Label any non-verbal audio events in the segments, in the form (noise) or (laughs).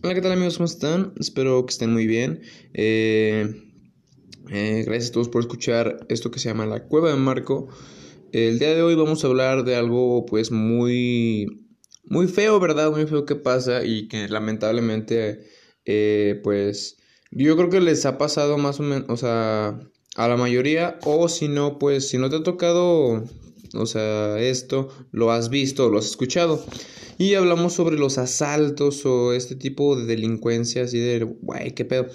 Hola, ¿qué tal amigos? ¿Cómo están? Espero que estén muy bien. Eh, eh, gracias a todos por escuchar esto que se llama La Cueva de Marco. El día de hoy vamos a hablar de algo pues muy, muy feo, ¿verdad? Muy feo que pasa y que lamentablemente eh, pues yo creo que les ha pasado más o menos, o sea, a la mayoría o si no, pues si no te ha tocado, o sea, esto, lo has visto, lo has escuchado. Y hablamos sobre los asaltos o este tipo de delincuencia, así de, güey, qué pedo.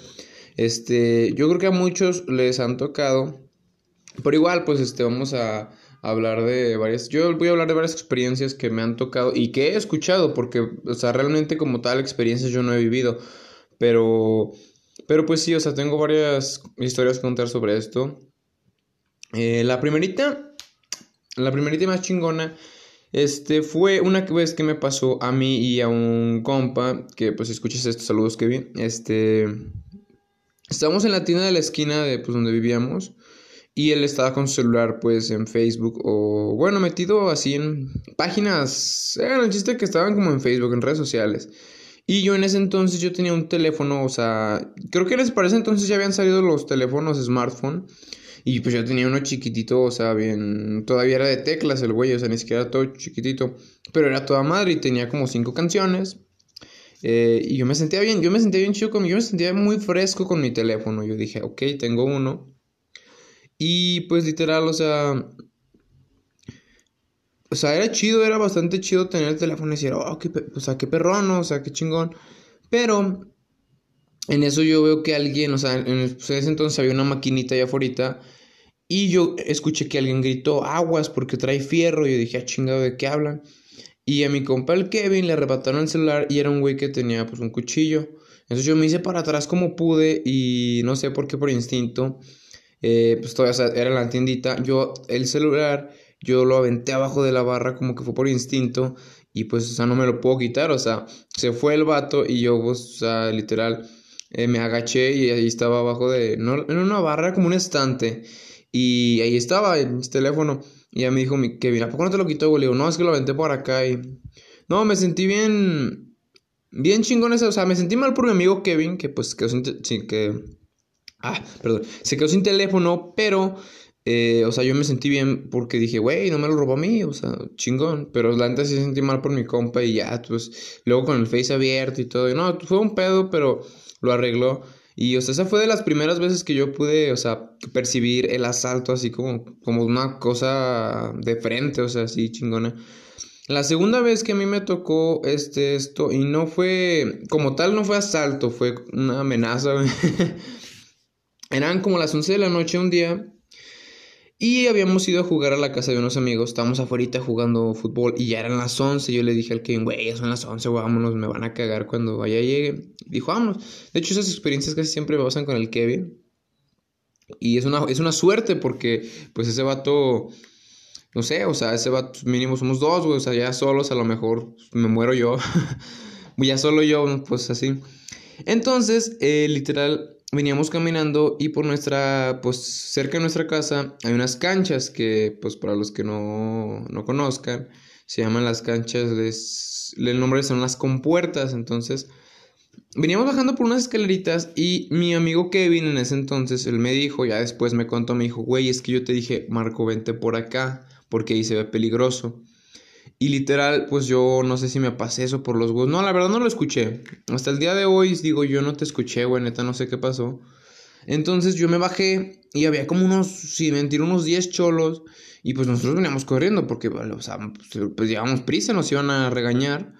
Este, yo creo que a muchos les han tocado. Pero igual, pues, este, vamos a hablar de varias. Yo voy a hablar de varias experiencias que me han tocado y que he escuchado, porque, o sea, realmente como tal experiencias yo no he vivido. Pero, pero pues sí, o sea, tengo varias historias que contar sobre esto. Eh, la primerita, la primerita más chingona este fue una vez que me pasó a mí y a un compa, que pues escuches estos saludos que vi. Este estábamos en la tienda de la esquina de pues donde vivíamos y él estaba con su celular pues en Facebook o bueno, metido así en páginas, era el chiste que estaban como en Facebook, en redes sociales. Y yo en ese entonces yo tenía un teléfono, o sea, creo que les parece entonces ya habían salido los teléfonos smartphone. Y pues yo tenía uno chiquitito, o sea, bien. Todavía era de teclas el güey, o sea, ni siquiera era todo chiquitito. Pero era toda madre y tenía como cinco canciones. Eh, y yo me sentía bien, yo me sentía bien chido con Yo me sentía muy fresco con mi teléfono. Yo dije, ok, tengo uno. Y pues literal, o sea. O sea, era chido, era bastante chido tener el teléfono y decir, oh, qué, o sea, qué perrón, o sea, qué chingón. Pero en eso yo veo que alguien, o sea, en pues, ese entonces había una maquinita allá afuera y yo escuché que alguien gritó aguas porque trae fierro. Y yo dije, ah, chingado, ¿de qué hablan? Y a mi compa el Kevin le arrebataron el celular y era un güey que tenía pues un cuchillo. Entonces yo me hice para atrás como pude y no sé por qué por instinto. Eh, pues todavía era la tiendita. Yo el celular, yo lo aventé abajo de la barra como que fue por instinto. Y pues, o sea, no me lo puedo quitar. O sea, se fue el vato y yo, pues, o sea, literal, eh, me agaché y ahí estaba abajo de, no, en una barra como un estante. Y ahí estaba el teléfono. Y ya me dijo mi Kevin, ¿a poco no te lo quitó, güey? Le digo, no, es que lo aventé por acá y... No, me sentí bien... Bien chingón ese, o sea, me sentí mal por mi amigo Kevin, que pues quedó sin... que... Ah, perdón. Se quedó sin teléfono, pero... Eh, o sea, yo me sentí bien porque dije, güey, no me lo robó a mí, o sea, chingón. Pero la neta sí sentí mal por mi compa y ya, pues, luego con el face abierto y todo. Y no, fue un pedo, pero lo arregló. Y, o sea, esa fue de las primeras veces que yo pude, o sea, percibir el asalto así como, como una cosa de frente, o sea, así chingona. La segunda vez que a mí me tocó este, esto, y no fue, como tal, no fue asalto, fue una amenaza. (laughs) Eran como las 11 de la noche un día y habíamos ido a jugar a la casa de unos amigos. Estábamos afuera jugando fútbol y ya eran las 11. Yo le dije al Kevin, güey, ya son las 11, vámonos, me van a cagar cuando allá llegue. Dijo, vámonos. De hecho, esas experiencias casi siempre me pasan con el Kevin. Y es una, es una suerte porque, pues, ese vato, no sé, o sea, ese vato, mínimo somos dos, güey, o sea, ya solos a lo mejor me muero yo. (laughs) ya solo yo, pues así. Entonces, eh, literal, veníamos caminando y por nuestra, pues cerca de nuestra casa hay unas canchas que, pues para los que no, no conozcan, se llaman las canchas, les, el nombre son las compuertas, entonces veníamos bajando por unas escaleritas y mi amigo Kevin en ese entonces, él me dijo, ya después me contó, me dijo, güey, es que yo te dije, Marco, vente por acá, porque ahí se ve peligroso. Y literal, pues yo no sé si me pasé eso por los huevos. No, la verdad no lo escuché. Hasta el día de hoy digo, yo no te escuché, güey, neta, no sé qué pasó. Entonces yo me bajé y había como unos, si mentir, unos 10 cholos. Y pues nosotros veníamos corriendo porque, o sea, pues, pues, llevamos prisa, nos iban a regañar.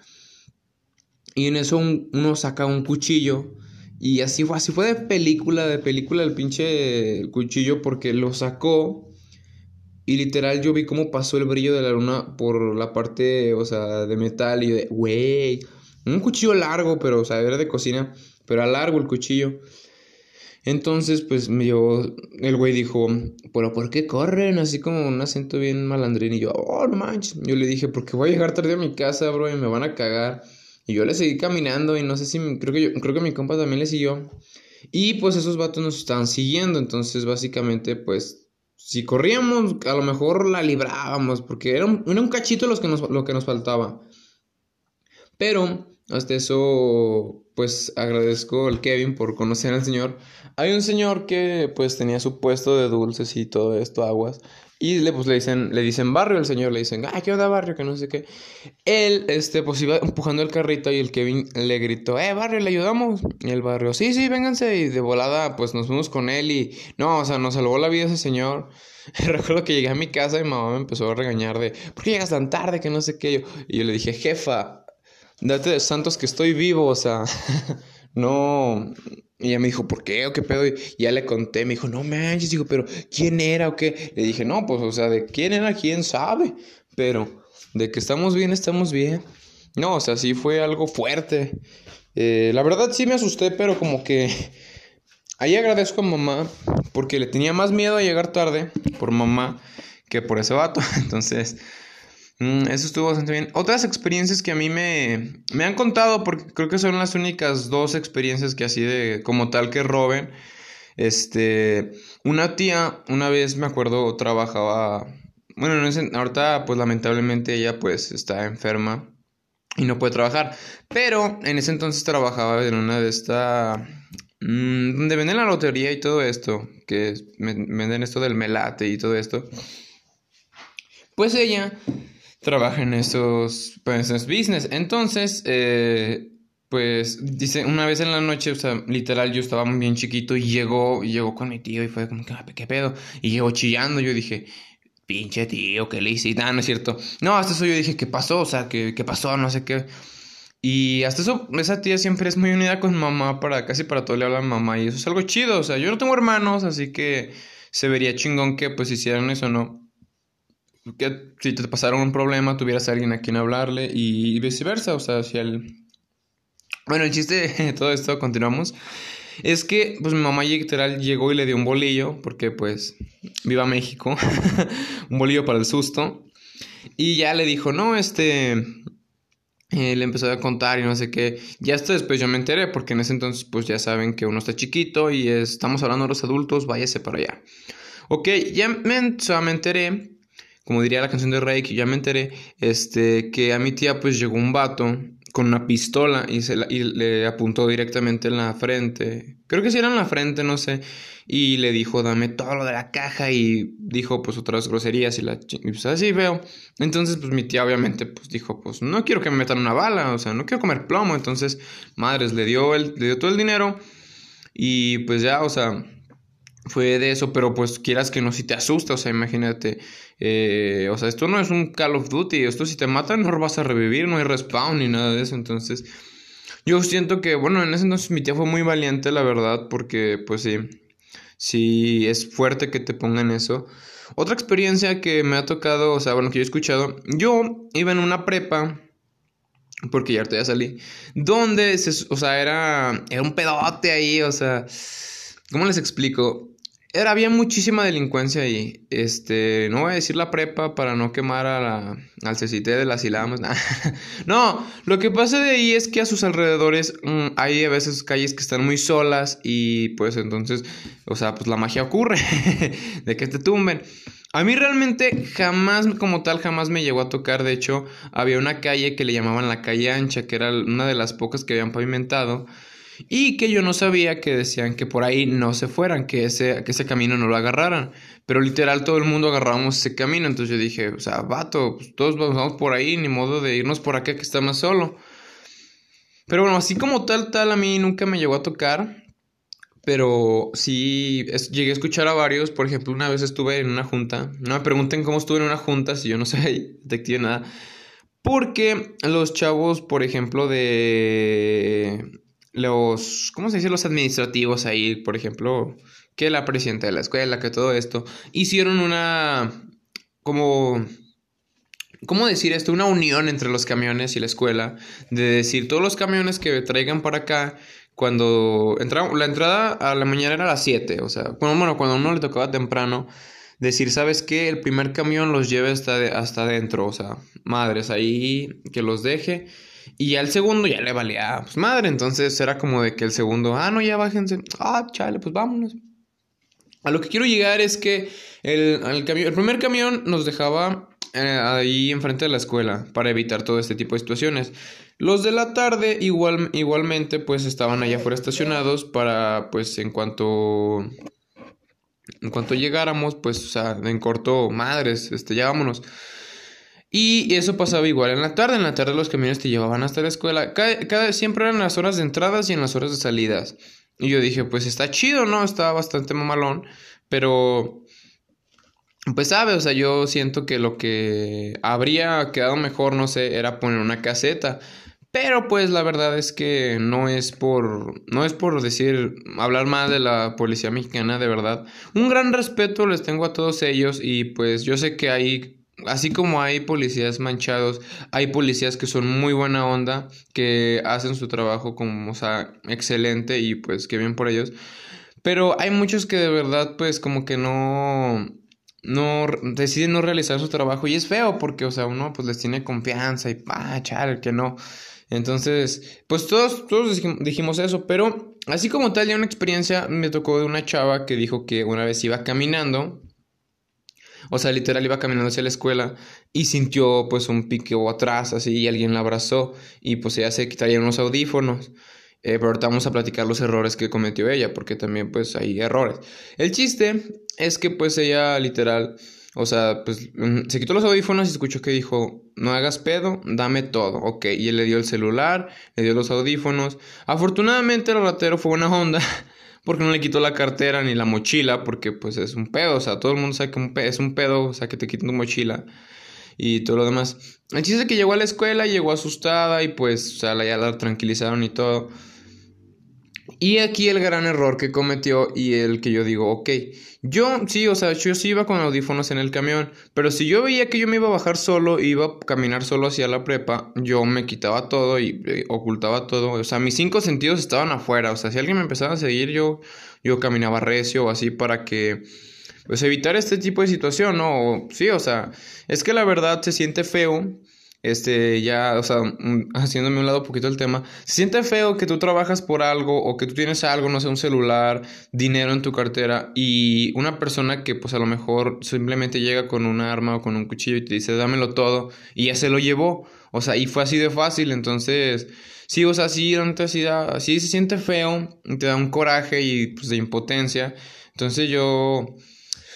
Y en eso uno saca un cuchillo. Y así fue, así fue de película, de película el pinche cuchillo porque lo sacó y literal yo vi cómo pasó el brillo de la luna por la parte, o sea, de metal y de, güey, un cuchillo largo, pero, o sea, era de cocina, pero a largo el cuchillo. Entonces, pues, yo, el güey dijo, pero ¿por qué corren? Así como un acento bien malandrín. Y yo, oh, no manches. Yo le dije, porque voy a llegar tarde a mi casa, bro, y me van a cagar. Y yo le seguí caminando y no sé si, creo que yo, creo que mi compa también le siguió. Y pues esos vatos nos estaban siguiendo. Entonces, básicamente, pues, si corríamos, a lo mejor la librábamos, porque era un, era un cachito los que nos, lo que nos faltaba. Pero hasta eso, pues agradezco al Kevin por conocer al señor. Hay un señor que pues tenía su puesto de dulces y todo esto, aguas. Y le, pues, le dicen, le dicen barrio al señor, le dicen, ah, ¿qué onda barrio? Que no sé qué. Él, este, pues iba empujando el carrito y el Kevin le gritó, eh, barrio, ¿le ayudamos? Y el barrio, sí, sí, vénganse. Y de volada, pues nos fuimos con él y, no, o sea, nos salvó la vida ese señor. (laughs) Recuerdo que llegué a mi casa y mi mamá me empezó a regañar de, ¿por qué llegas tan tarde? Que no sé qué. Y yo le dije, jefa, date de santos que estoy vivo, o sea, (laughs) no. Y ella me dijo, ¿por qué? ¿O qué pedo? Y ya le conté, me dijo, no manches, digo, pero ¿quién era o qué? Le dije, no, pues, o sea, de quién era, quién sabe. Pero de que estamos bien, estamos bien. No, o sea, sí fue algo fuerte. Eh, la verdad sí me asusté, pero como que ahí agradezco a mamá porque le tenía más miedo a llegar tarde por mamá que por ese vato. (laughs) Entonces, eso estuvo bastante bien. Otras experiencias que a mí me, me han contado, porque creo que son las únicas dos experiencias que así de como tal que roben. Este, una tía, una vez me acuerdo, trabajaba, bueno, ahorita pues lamentablemente ella pues está enferma y no puede trabajar, pero en ese entonces trabajaba en una de estas, mm, donde venden la lotería y todo esto, que venden esto del melate y todo esto. Pues ella trabaja en esos, pues, business. Entonces, eh, pues, dice, una vez en la noche, o sea, literal, yo estaba bien chiquito y llegó, llegó con mi tío y fue como, ah, ¿qué pedo? Y llegó chillando, yo dije, pinche tío, ¿qué le hice? Ah, no es cierto. No, hasta eso yo dije, ¿qué pasó? O sea, ¿qué, qué pasó? No sé qué. Y hasta eso, esa tía siempre es muy unida con mamá, para casi para todo le habla a mamá, y eso es algo chido. O sea, yo no tengo hermanos, así que se vería chingón que pues hicieran eso, ¿no? Que si te pasara un problema tuvieras a alguien a quien hablarle y viceversa, o sea, si el... Bueno, el chiste de todo esto, continuamos, es que pues mi mamá literal llegó y le dio un bolillo, porque pues viva México, (laughs) un bolillo para el susto, y ya le dijo, no, este, eh, le empezó a contar y no sé qué. Ya hasta después yo me enteré, porque en ese entonces pues ya saben que uno está chiquito y estamos hablando de los adultos, váyase para allá. Ok, ya me, me enteré como diría la canción de Rey, que ya me enteré, este, que a mi tía pues llegó un vato con una pistola y, se le apuntó directamente en la frente. Creo que sí era en la frente, no sé. Y le dijo, dame todo lo de la caja y dijo pues otras groserías y la... Y pues así veo. Entonces pues mi tía obviamente pues dijo, pues no quiero que me metan una bala, o sea, no quiero comer plomo. Entonces, madres, le dio, el, le dio todo el dinero y pues ya, o sea fue de eso, pero pues quieras que no, si te asusta, o sea, imagínate, eh, o sea, esto no es un Call of Duty, esto si te matan no vas a revivir, no hay respawn ni nada de eso, entonces yo siento que, bueno, en ese entonces mi tía fue muy valiente, la verdad, porque pues sí, sí es fuerte que te pongan eso. Otra experiencia que me ha tocado, o sea, bueno, que yo he escuchado, yo iba en una prepa, porque ya ahorita ya salí, donde, se, o sea, era, era un pedote ahí, o sea, ¿cómo les explico? Era, había muchísima delincuencia ahí. Este, no voy a decir la prepa para no quemar a la, al CCT de las Ilamas. (laughs) no, lo que pasa de ahí es que a sus alrededores mm, hay a veces calles que están muy solas y pues entonces, o sea, pues la magia ocurre (laughs) de que te tumben. A mí realmente jamás, como tal, jamás me llegó a tocar. De hecho, había una calle que le llamaban la calle ancha, que era una de las pocas que habían pavimentado. Y que yo no sabía que decían que por ahí no se fueran, que ese, que ese camino no lo agarraran. Pero literal todo el mundo agarramos ese camino. Entonces yo dije, o sea, vato, pues todos vamos por ahí, ni modo de irnos por acá que está más solo. Pero bueno, así como tal, tal, a mí nunca me llegó a tocar. Pero sí llegué a escuchar a varios. Por ejemplo, una vez estuve en una junta. No me pregunten cómo estuve en una junta, si yo no (laughs) soy detective nada. Porque los chavos, por ejemplo, de los, ¿cómo se dice? Los administrativos ahí, por ejemplo, que la presidenta de la escuela, que todo esto, hicieron una, como, ¿cómo decir esto? Una unión entre los camiones y la escuela, de decir, todos los camiones que traigan para acá, cuando entra, la entrada a la mañana era a las 7, o sea, bueno, cuando a uno le tocaba temprano, decir, ¿sabes qué? El primer camión los lleve hasta, hasta adentro, o sea, madres, ahí que los deje y al segundo ya le valía, pues madre, entonces era como de que el segundo, ah, no, ya bájense, ah, chale, pues vámonos. A lo que quiero llegar es que el, el, el primer camión nos dejaba eh, ahí enfrente de la escuela para evitar todo este tipo de situaciones. Los de la tarde igual, igualmente pues estaban allá afuera estacionados para pues en cuanto en cuanto llegáramos pues o sea en corto madres este ya vámonos y eso pasaba igual en la tarde. En la tarde los camiones te llevaban hasta la escuela. Cada, siempre eran las horas de entradas y en las horas de salidas. Y yo dije pues está chido no estaba bastante mamalón. Pero pues sabe, o sea, yo siento que lo que habría quedado mejor, no sé, era poner una caseta. Pero pues la verdad es que no es por no es por decir hablar más de la policía mexicana, de verdad. Un gran respeto les tengo a todos ellos y pues yo sé que hay así como hay policías manchados, hay policías que son muy buena onda, que hacen su trabajo como, o sea, excelente y pues que bien por ellos. Pero hay muchos que de verdad pues como que no no deciden no realizar su trabajo y es feo porque, o sea, uno pues les tiene confianza y, pa, chale, que no. Entonces, pues todos, todos dijimos eso, pero así como tal, ya una experiencia me tocó de una chava que dijo que una vez iba caminando, o sea, literal iba caminando hacia la escuela y sintió pues un piqueo atrás, así, y alguien la abrazó y pues ella se quitaría unos audífonos. Eh, pero ahorita vamos a platicar los errores que cometió ella, porque también pues hay errores. El chiste es que pues ella literal, o sea, pues mm, se quitó los audífonos y escuchó que dijo, no hagas pedo, dame todo, ok. Y él le dio el celular, le dio los audífonos. Afortunadamente el ratero fue una onda. (laughs) Porque no le quitó la cartera ni la mochila, porque pues es un pedo, o sea, todo el mundo sabe que es un pedo, o sea, que te quiten tu mochila y todo lo demás. El chiste es que llegó a la escuela, llegó asustada y pues, o sea, ya la tranquilizaron y todo. Y aquí el gran error que cometió y el que yo digo, ok, yo sí, o sea, yo sí iba con audífonos en el camión, pero si yo veía que yo me iba a bajar solo, iba a caminar solo hacia la prepa, yo me quitaba todo y eh, ocultaba todo, o sea, mis cinco sentidos estaban afuera, o sea, si alguien me empezaba a seguir, yo, yo caminaba recio o así para que, pues evitar este tipo de situación, ¿no? sí, o sea, es que la verdad se siente feo este, ya, o sea, haciéndome un lado un poquito el tema, se siente feo que tú trabajas por algo o que tú tienes algo, no sé, un celular, dinero en tu cartera y una persona que pues a lo mejor simplemente llega con un arma o con un cuchillo y te dice, dámelo todo y ya se lo llevó, o sea, y fue así de fácil, entonces, sí, o sea, sí, sí se siente feo, te da un coraje y pues de impotencia, entonces yo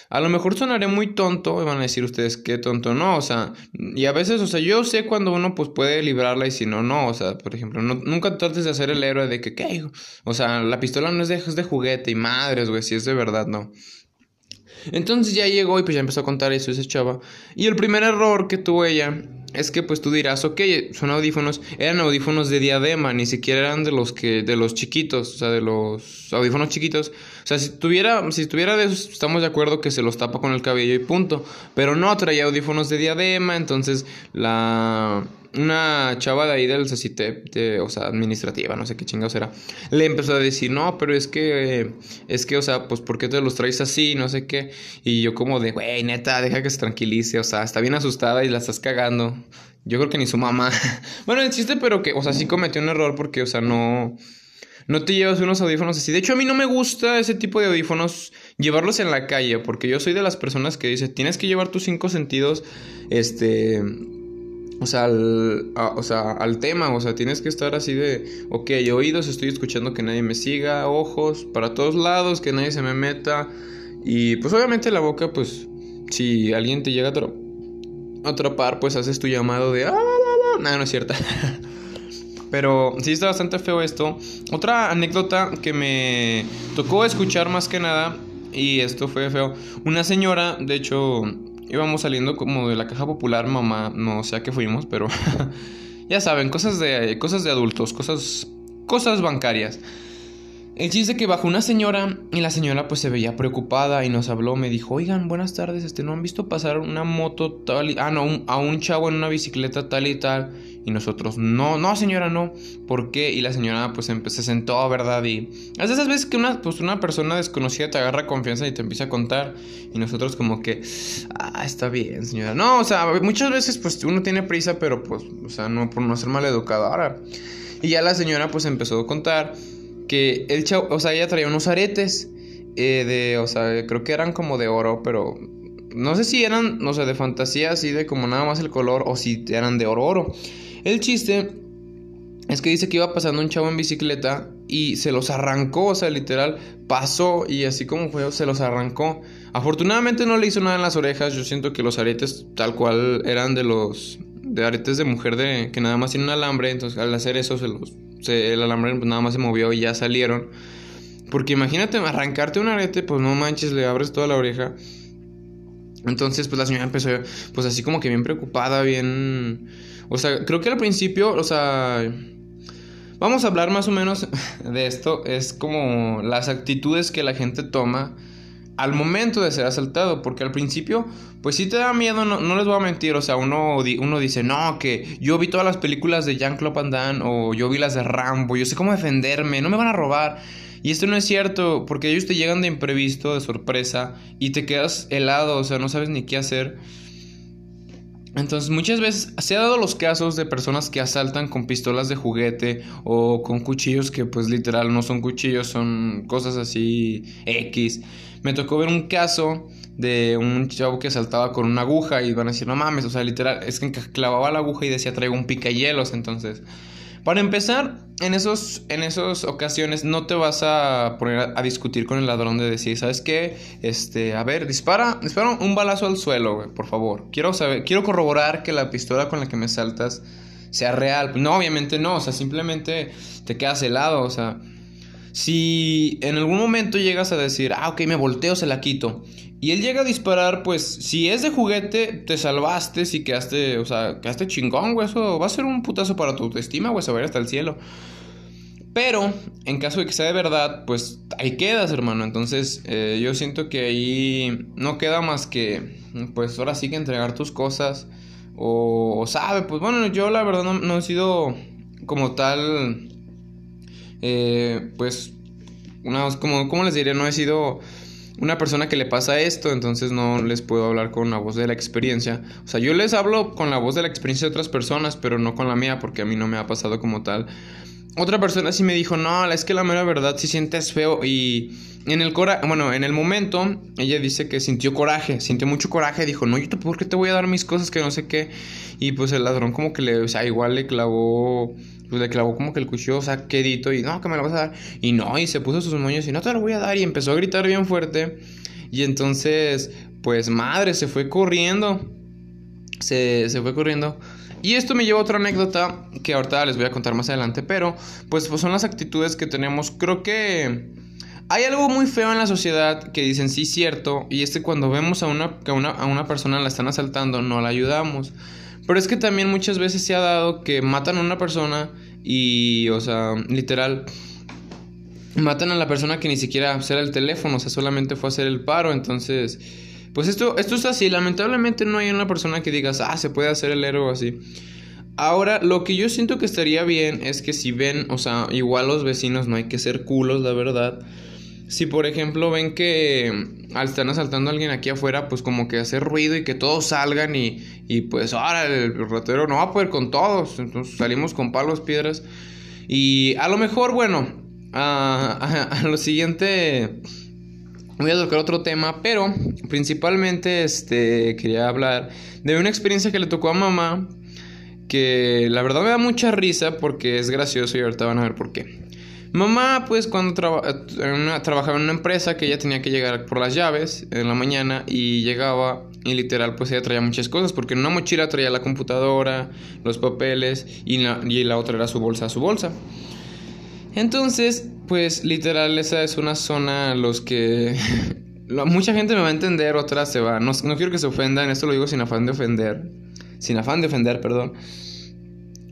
a lo mejor sonaré muy tonto, y van a decir ustedes qué tonto no, o sea, y a veces, o sea, yo sé cuando uno pues puede librarla y si no, no, o sea, por ejemplo, no, nunca trates de hacer el héroe de que, ¿qué? O sea, la pistola no es de, es de juguete y madres, güey, si es de verdad, no. Entonces ya llegó y pues ya empezó a contar eso ese chava. Y el primer error que tuvo ella es que pues tú dirás, ok, son audífonos, eran audífonos de diadema, ni siquiera eran de los que, de los chiquitos, o sea, de los audífonos chiquitos. O sea, si tuviera, si tuviera de esos, estamos de acuerdo que se los tapa con el cabello y punto. Pero no, traía audífonos de diadema, entonces la una chava de ahí del CCT, o sea, administrativa, no sé qué chingados era, le empezó a decir, no, pero es que, es que, o sea, pues, ¿por qué te los traes así? No sé qué. Y yo como de, güey, neta, deja que se tranquilice, o sea, está bien asustada y la estás cagando. Yo creo que ni su mamá. (laughs) bueno, el pero que, o sea, sí cometió un error porque, o sea, no... No te llevas unos audífonos así. De hecho, a mí no me gusta ese tipo de audífonos llevarlos en la calle, porque yo soy de las personas que dice, tienes que llevar tus cinco sentidos, este, o sea, al, o sea, al tema, o sea, tienes que estar así de, ok, oídos, estoy escuchando que nadie me siga, ojos, para todos lados, que nadie se me meta. Y pues obviamente la boca, pues, si alguien te llega a atrapar, pues haces tu llamado de... Ah, no, no es cierta. (laughs) Pero sí está bastante feo esto. Otra anécdota que me tocó escuchar más que nada, y esto fue feo. Una señora, de hecho, íbamos saliendo como de la caja popular, mamá, no sé a qué fuimos, pero (laughs) ya saben, cosas de, cosas de adultos, cosas, cosas bancarias. El chiste que bajó una señora y la señora pues se veía preocupada y nos habló, me dijo, oigan, buenas tardes, este, ¿no han visto pasar una moto tal y... Ah, no, a un chavo en una bicicleta tal y tal. Y nosotros, no, no señora, no. ¿Por qué? Y la señora pues se sentó, ¿verdad? Y es esas veces que una, pues, una persona desconocida te agarra confianza y te empieza a contar. Y nosotros como que, ah, está bien, señora. No, o sea, muchas veces pues uno tiene prisa, pero pues, o sea, no por no ser mal educado. Y ya la señora pues empezó a contar que el chavo, o sea, ella traía unos aretes eh, de, o sea, creo que eran como de oro, pero no sé si eran, no sé, de fantasía, así de como nada más el color, o si eran de oro oro. El chiste es que dice que iba pasando un chavo en bicicleta y se los arrancó, o sea, literal, pasó y así como fue, se los arrancó. Afortunadamente no le hizo nada en las orejas, yo siento que los aretes tal cual eran de los de aretes de mujer de que nada más tiene un alambre, entonces al hacer eso se los el alambre pues, nada más se movió y ya salieron. Porque imagínate arrancarte un arete, pues no manches, le abres toda la oreja. Entonces, pues la señora empezó, pues así como que bien preocupada, bien... O sea, creo que al principio, o sea... Vamos a hablar más o menos (laughs) de esto. Es como las actitudes que la gente toma al momento de ser asaltado. Porque al principio, pues sí te da miedo, no, les voy a mentir. O sea, uno, uno dice, no, que yo vi todas las películas de Jean-Claude Van Damme o yo vi las de Rambo, yo sé cómo defenderme, no me van a robar. Y esto no es cierto, porque ellos te llegan de imprevisto, de sorpresa, y te quedas helado, o sea, no sabes ni qué hacer. Entonces muchas veces se ha dado los casos de personas que asaltan con pistolas de juguete o con cuchillos que pues literal no son cuchillos, son cosas así X. Me tocó ver un caso de un chavo que asaltaba con una aguja y van a decir, no mames, o sea, literal, es que clavaba la aguja y decía traigo un hielos entonces para empezar, en en esas ocasiones no te vas a poner a, discutir con el ladrón de decir, ¿sabes qué? Este, a ver, dispara, dispara un balazo al suelo, por favor. Quiero saber, quiero corroborar que la pistola con la que me saltas sea real. No, obviamente no, o sea, simplemente te quedas helado, o sea, si en algún momento llegas a decir, ah, ok, me volteo, se la quito. Y él llega a disparar, pues, si es de juguete, te salvaste, si quedaste, o sea, quedaste chingón, güey. Eso va a ser un putazo para tu autoestima, güey, ir hasta el cielo. Pero, en caso de que sea de verdad, pues ahí quedas, hermano. Entonces, eh, yo siento que ahí no queda más que, pues ahora sí que entregar tus cosas. O, sabe, pues bueno, yo la verdad no he sido como tal eh, pues, una, como, ¿cómo les diré? No he sido una persona que le pasa esto, entonces no les puedo hablar con la voz de la experiencia. O sea, yo les hablo con la voz de la experiencia de otras personas, pero no con la mía, porque a mí no me ha pasado como tal. Otra persona sí me dijo, no, es que la mera verdad si sientes feo y en el cora bueno, en el momento ella dice que sintió coraje, sintió mucho coraje, dijo, no, yo por qué te voy a dar mis cosas que no sé qué. Y pues el ladrón como que le, o sea, igual le clavó pues le clavó como que el cuchillo, o sea, quedito y no, que me lo vas a dar. Y no, y se puso sus moños y no te lo voy a dar y empezó a gritar bien fuerte. Y entonces, pues madre, se fue corriendo. Se, se fue corriendo. Y esto me lleva a otra anécdota que ahorita les voy a contar más adelante, pero pues, pues son las actitudes que tenemos. Creo que hay algo muy feo en la sociedad que dicen sí cierto y es que cuando vemos a una, que una, a una persona la están asaltando no la ayudamos. Pero es que también muchas veces se ha dado que matan a una persona y, o sea, literal, matan a la persona que ni siquiera será el teléfono, o sea, solamente fue a hacer el paro. Entonces, pues esto, esto es así. Lamentablemente no hay una persona que digas, ah, se puede hacer el héroe así. Ahora, lo que yo siento que estaría bien es que si ven, o sea, igual los vecinos no hay que ser culos, la verdad. Si por ejemplo ven que al están asaltando a alguien aquí afuera, pues como que hacer ruido y que todos salgan y, y pues ahora el ratero no va a poder con todos, entonces salimos con palos, piedras y a lo mejor, bueno, a, lo siguiente voy a tocar otro tema, pero principalmente este quería hablar de una experiencia que le tocó a mamá que la verdad me da mucha risa porque es gracioso y ahorita van a ver por qué. Mamá, pues cuando trabajaba en una empresa que ella tenía que llegar por las llaves en la mañana y llegaba y literal pues ella traía muchas cosas porque en una mochila traía la computadora, los papeles y la, y la otra era su bolsa, su bolsa. Entonces, pues literal esa es una zona los que... (laughs) mucha gente me va a entender, otras se va. No, no quiero que se ofendan, esto lo digo sin afán de ofender. Sin afán de ofender, perdón.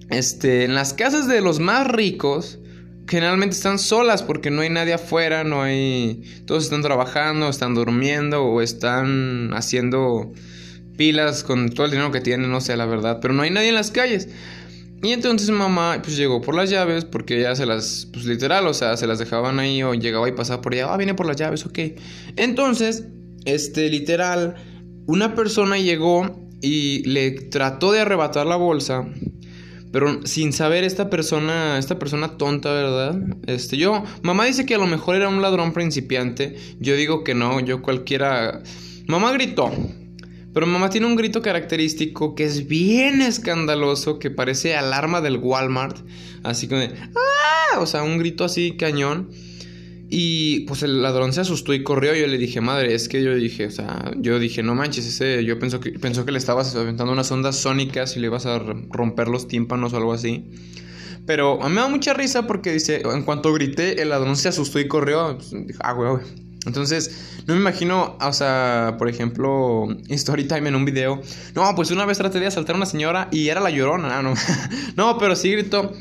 Este, en las casas de los más ricos generalmente están solas porque no hay nadie afuera, no hay... Todos están trabajando, están durmiendo o están haciendo pilas con todo el dinero que tienen, no sé la verdad, pero no hay nadie en las calles. Y entonces mamá pues llegó por las llaves porque ya se las, pues literal, o sea, se las dejaban ahí o llegaba y pasaba por allá, ah, viene por las llaves, ok. Entonces, este, literal, una persona llegó y le trató de arrebatar la bolsa pero sin saber esta persona, esta persona tonta, ¿verdad? Este, yo, mamá dice que a lo mejor era un ladrón principiante. Yo digo que no, yo cualquiera. Mamá gritó. Pero mamá tiene un grito característico que es bien escandaloso, que parece alarma del Walmart. Así como de, ¡ah! O sea, un grito así cañón. Y pues el ladrón se asustó y corrió. Yo le dije, madre, es que yo dije, o sea, yo dije, no manches, ese, yo pensó que, pensó que le estabas aventando unas ondas sónicas y le ibas a romper los tímpanos o algo así. Pero a mí me da mucha risa porque dice, en cuanto grité, el ladrón se asustó y corrió. Pues, ah, güey, Entonces, no me imagino, o sea, por ejemplo, story time en un video. No, pues una vez traté de asaltar a una señora y era la llorona. No, (laughs) no pero sí gritó.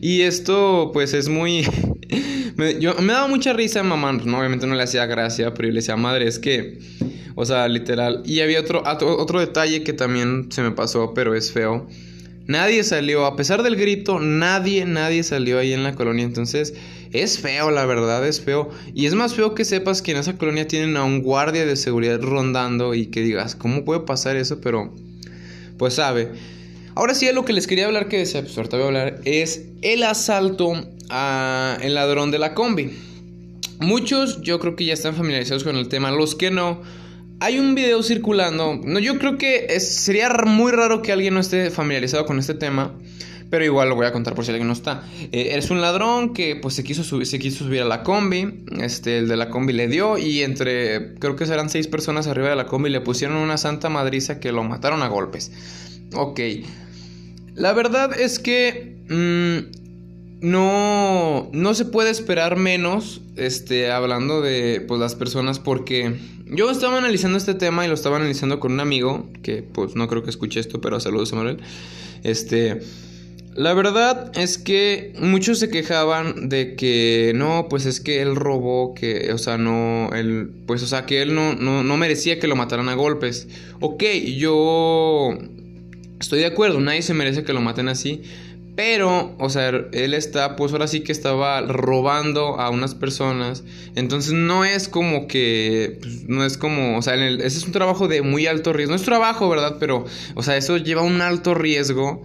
Y esto, pues es muy. (laughs) me, yo, me daba mucha risa, mamá. No, obviamente no le hacía gracia, pero yo le decía, madre, es que. O sea, literal. Y había otro, otro detalle que también se me pasó, pero es feo. Nadie salió, a pesar del grito, nadie, nadie salió ahí en la colonia. Entonces, es feo, la verdad, es feo. Y es más feo que sepas que en esa colonia tienen a un guardia de seguridad rondando y que digas, ¿cómo puede pasar eso? Pero, pues sabe. Ahora sí, lo que les quería hablar, que pues ahorita voy a hablar, es el asalto a el ladrón de la combi. Muchos yo creo que ya están familiarizados con el tema, los que no hay un video circulando. No, yo creo que sería muy raro que alguien no esté familiarizado con este tema. Pero igual lo voy a contar por si alguien no está. Eh, es un ladrón que pues se quiso, subir, se quiso subir a la combi. Este, el de la combi le dio. Y entre, creo que serán seis personas arriba de la combi. Le pusieron una santa madriza que lo mataron a golpes. Ok. La verdad es que... Mm, no, no se puede esperar menos, este, hablando de, pues, las personas, porque yo estaba analizando este tema y lo estaba analizando con un amigo, que, pues, no creo que escuche esto, pero saludos, Manuel. Este, la verdad es que muchos se quejaban de que, no, pues, es que él robó, que, o sea, no, él, pues, o sea, que él no, no, no merecía que lo mataran a golpes. Ok, yo estoy de acuerdo, nadie se merece que lo maten así. Pero, o sea, él está, pues ahora sí que estaba robando a unas personas. Entonces no es como que, pues, no es como, o sea, ese es un trabajo de muy alto riesgo. No es trabajo, ¿verdad? Pero, o sea, eso lleva un alto riesgo.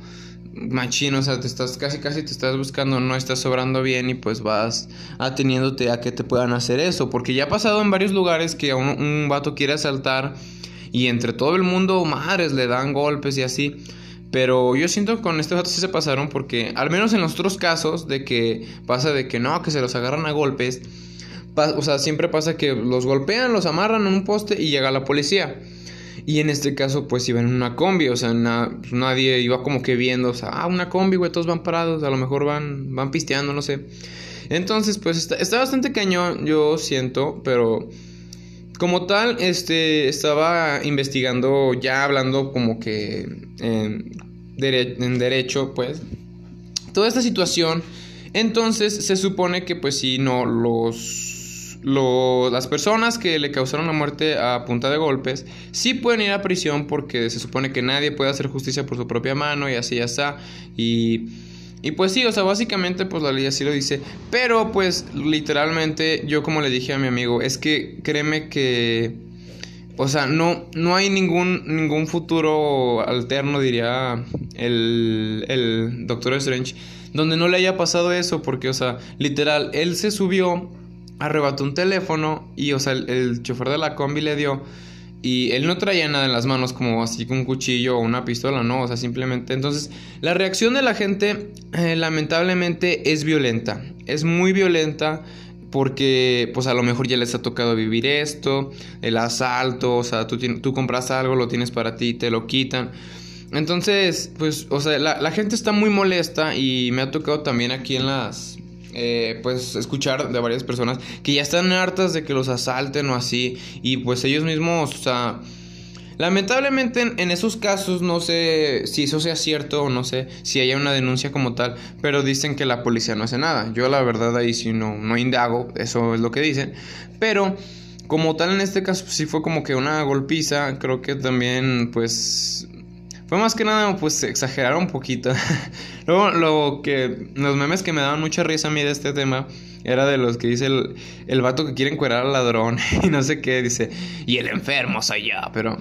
Machino, o sea, te estás casi, casi te estás buscando, no estás sobrando bien y pues vas ateniéndote a que te puedan hacer eso. Porque ya ha pasado en varios lugares que un, un vato quiere asaltar y entre todo el mundo, madres, le dan golpes y así. Pero yo siento que con este vato sí se pasaron porque, al menos en los otros casos, de que pasa de que no, que se los agarran a golpes, o sea, siempre pasa que los golpean, los amarran en un poste y llega la policía. Y en este caso, pues iban en una combi, o sea, nadie iba como que viendo, o sea, ah, una combi, güey, todos van parados, a lo mejor van, van pisteando, no sé. Entonces, pues está, está bastante cañón, yo siento, pero como tal, este, estaba investigando, ya hablando como que en, derecho, pues, toda esta situación. Entonces, se supone que, pues, si no, los, las personas que le causaron la muerte a punta de golpes, sí pueden ir a prisión porque se supone que nadie puede hacer justicia por su propia mano y así ya está. Y y pues sí, o sea, básicamente pues la ley así lo dice. Pero pues literalmente yo como le dije a mi amigo, es que créeme que... O sea, no, no hay ningún, ningún futuro alterno, diría el, el Doctor Strange, donde no le haya pasado eso, porque, o sea, literal, él se subió, arrebató un teléfono y, o sea, el, chofer de la combi le dio y él no traía nada en las manos como así un cuchillo o una pistola, no, o sea, simplemente. Entonces, la reacción de la gente eh, lamentablemente es violenta, es muy violenta porque pues a lo mejor ya les ha tocado vivir esto, el asalto, o sea, tú, tú compras algo, lo tienes para ti, te lo quitan. Entonces, pues, o sea, la, la gente está muy molesta y me ha tocado también aquí en las, eh, pues escuchar de varias personas que ya están hartas de que los asalten o así y pues ellos mismos, o sea, lamentablemente en, esos casos no sé si eso sea cierto o no sé si haya una denuncia como tal, pero dicen que la policía no hace nada. Yo la verdad ahí sí no, no indago, eso es lo que dicen, pero como tal en este caso sí fue como que una golpiza, creo que también pues fue más que nada, pues, exagerar un poquito. (laughs) Luego, lo que. Los memes que me daban mucha risa a mí de este tema. Era de los que dice el, el vato que quiere encuerar al ladrón. (laughs) Y no sé qué. Dice. Y el enfermo soy yo. Pero.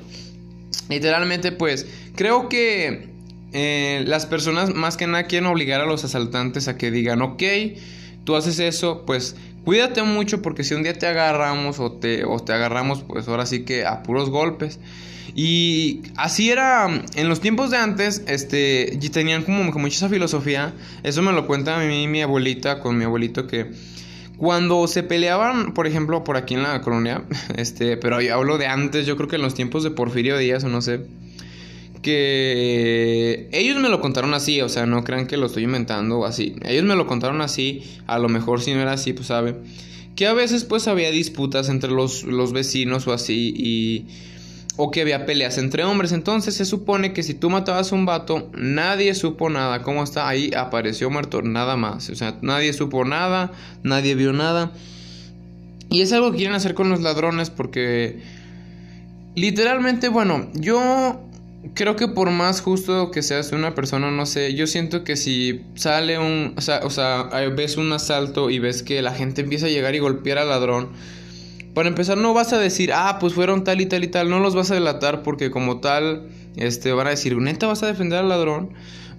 Literalmente, pues. Creo que. Eh, las personas más que nada quieren obligar a los asaltantes a que digan. Ok. Tú haces eso. Pues cuídate mucho porque si un día te agarramos o te, o te agarramos, pues ahora sí que a puros golpes. Y así era en los tiempos de antes, este, tenían como, como mucha esa filosofía. Eso me lo cuenta a mí mi abuelita con mi abuelito que cuando se peleaban, por ejemplo, por aquí en la colonia, (laughs) este, pero yo hablo de antes, yo creo que en los tiempos de Porfirio Díaz o no sé, que ellos me lo contaron así, o sea, no crean que lo estoy inventando o así. Ellos me lo contaron así, a lo mejor si no era así, pues sabe. Que a veces pues había disputas entre los, los vecinos o así y o que había peleas entre hombres. Entonces se supone que si tú matabas a un vato, nadie supo nada. ¿Cómo está? Ahí apareció muerto, nada más. O sea, nadie supo nada, nadie vio nada. Y es algo que quieren hacer con los ladrones porque literalmente, bueno, yo creo que por más justo que seas una persona, no sé, yo siento que si sale un, o sea, o sea, ves un asalto y ves que la gente empieza a llegar y golpear al ladrón, para empezar, no vas a decir, ah, pues fueron tal y tal y tal. No los vas a delatar porque como tal, este, van a decir, neta vas a defender al ladrón.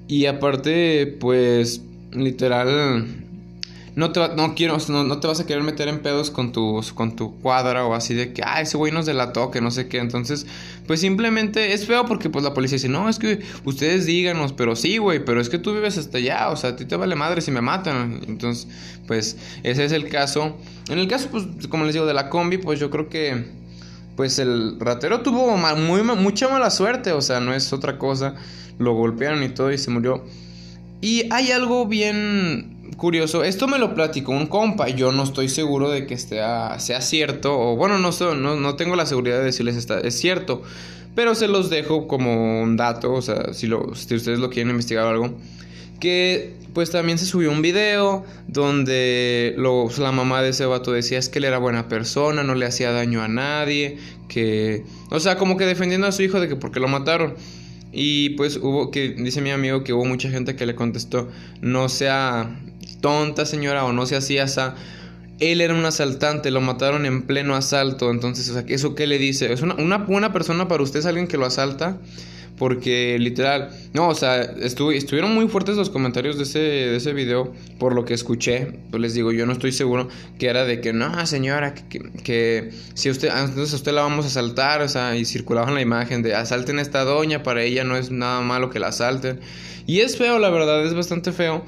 Y aparte, pues, literal, no te, no quiero, no, te vas a querer meter en pedos con tu, con tu cuadra o así de que, ah, ese güey nos delató, que no sé qué. Entonces, pues simplemente es feo porque pues la policía dice, no, es que ustedes díganos, pero sí, güey, pero es que tú vives hasta allá, o sea, a ti te vale madre si me matan. Entonces, pues ese es el caso. En el caso, pues, como les digo, de la combi, pues yo creo que, pues el ratero tuvo muy, mucha mala suerte, o sea, no es otra cosa. Lo golpearon y todo y se murió. Y hay algo bien curioso. Esto me lo platicó un compa. Yo no estoy seguro de que sea cierto. O bueno, no, no, no tengo la seguridad de decirles está, es cierto. Pero se los dejo como un dato. O sea, si, lo, si ustedes lo quieren investigar o algo. Que pues también se subió un video donde la mamá de ese vato decía es que él era buena persona, no le hacía daño a nadie, que, o sea, como que defendiendo a su hijo de que porque lo mataron. Y pues hubo que, dice mi amigo que hubo mucha gente que le contestó, no sea tonta señora o no sea así, asa. Él era un asaltante, lo mataron en pleno asalto, entonces, o sea, ¿eso qué le dice? ¿Es una, buena persona para usted, es alguien que lo asalta? Porque literal, no, o sea, estuvieron muy fuertes los comentarios de ese, de ese video, por lo que escuché, pues les digo, yo no estoy seguro que era de que, no, señora, que, que, si usted, entonces usted la vamos a asaltar, o sea, y circulaban la imagen de asalten a esta doña, para ella no es nada malo que la asalten. Y es feo, la verdad, es bastante feo.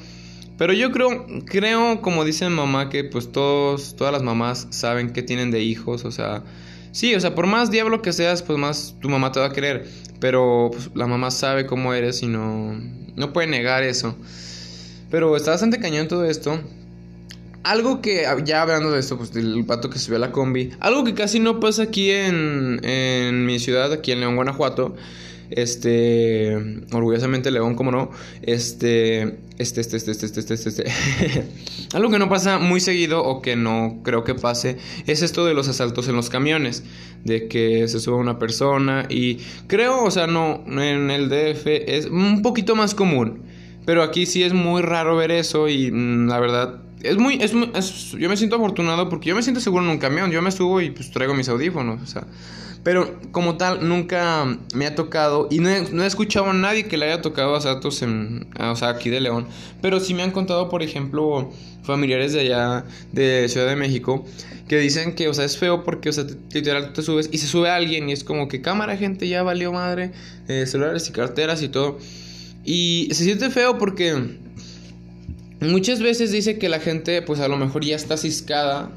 Pero yo creo, creo, como dice mamá, que pues todos, todas las mamás saben que tienen de hijos, o sea, sí, o sea, por más diablo que seas, pues más tu mamá te va a querer. Pero pues, la mamá sabe cómo eres y no, no puede negar eso. Pero está bastante cañón todo esto. Algo que, ya hablando de esto, pues del pato que subió a la combi. Algo que casi no pasa aquí en, en mi ciudad, aquí en León, Guanajuato este, orgullosamente León, como no, este, este, este, este, este, este, este, este. (laughs) Algo que no pasa muy seguido o que no creo que pase es esto de los asaltos en los camiones, de que se sube una persona y creo, o sea, no, en el DF es un poquito más común, pero aquí sí es muy raro ver eso y la verdad es muy, es muy yo me siento afortunado porque yo me siento seguro en un camión, yo me subo y pues traigo mis audífonos, o sea, pero como tal, nunca me ha tocado y no he, escuchado a nadie que le haya tocado asaltos en, o sea, aquí de León. Pero sí me han contado, por ejemplo, familiares de allá, de Ciudad de México, que dicen que, o sea, es feo porque, o sea, literal te subes y se sube alguien y es como que cámara, gente, ya valió madre, eh, celulares y carteras y todo. Y se siente feo porque muchas veces dice que la gente, pues a lo mejor ya está ciscada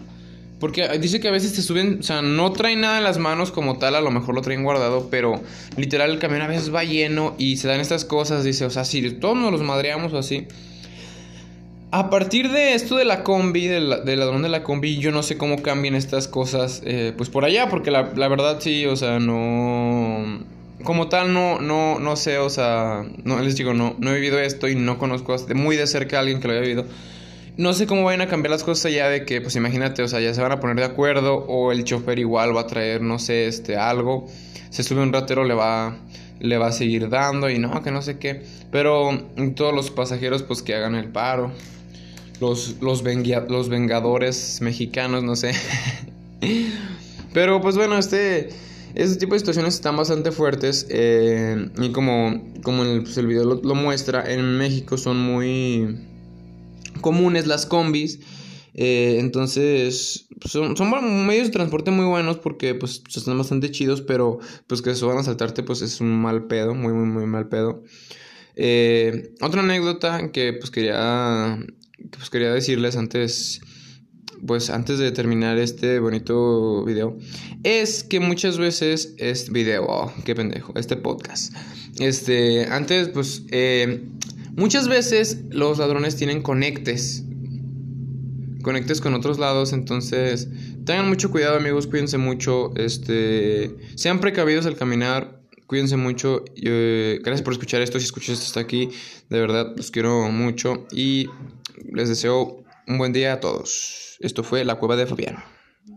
porque dice que a veces te suben, o sea, no traen nada en las manos como tal, a lo mejor lo traen guardado, pero literal el camión a veces va lleno y se dan estas cosas, dice, o sea, si todos nos los madreamos o así. A partir de esto de la combi, del, ladrón de la combi, yo no sé cómo cambien estas cosas, eh, pues por allá, porque la, la, verdad sí, o sea, no... Como tal, no, no, no sé, o sea, no les digo, no, no he vivido esto y no conozco muy de cerca a alguien que lo haya vivido. No sé cómo vayan a cambiar las cosas ya de que, pues imagínate, o sea, ya se van a poner de acuerdo o el chofer igual va a traer, no sé, este, algo. Se sube un ratero, le va, le va a seguir dando y no, que no sé qué. Pero todos los pasajeros, pues que hagan el paro. Los, los, los vengadores mexicanos, no sé. (laughs) Pero pues bueno, este... Este tipo de situaciones están bastante fuertes eh, y como, como el, pues, el video lo muestra, en México son muy comunes las combis Eh, entonces, son, son, medios de transporte muy buenos porque pues están bastante chidos, pero pues que se van a saltarte pues es un mal pedo, muy, muy, muy mal pedo. Eh, otra anécdota que pues quería, pues quería decirles antes, pues antes de terminar este bonito video, es que muchas veces este video, oh, qué pendejo, este podcast, este, antes pues, eh, muchas veces los ladrones tienen conectes, conectes con otros lados, entonces tengan mucho cuidado amigos, cuídense mucho, este, sean precavidos al caminar, Cuídense mucho. Eh, gracias por escuchar esto. Si escuchas esto hasta aquí, de verdad los quiero mucho y les deseo un buen día a todos. Esto fue La Cueva de Fabián.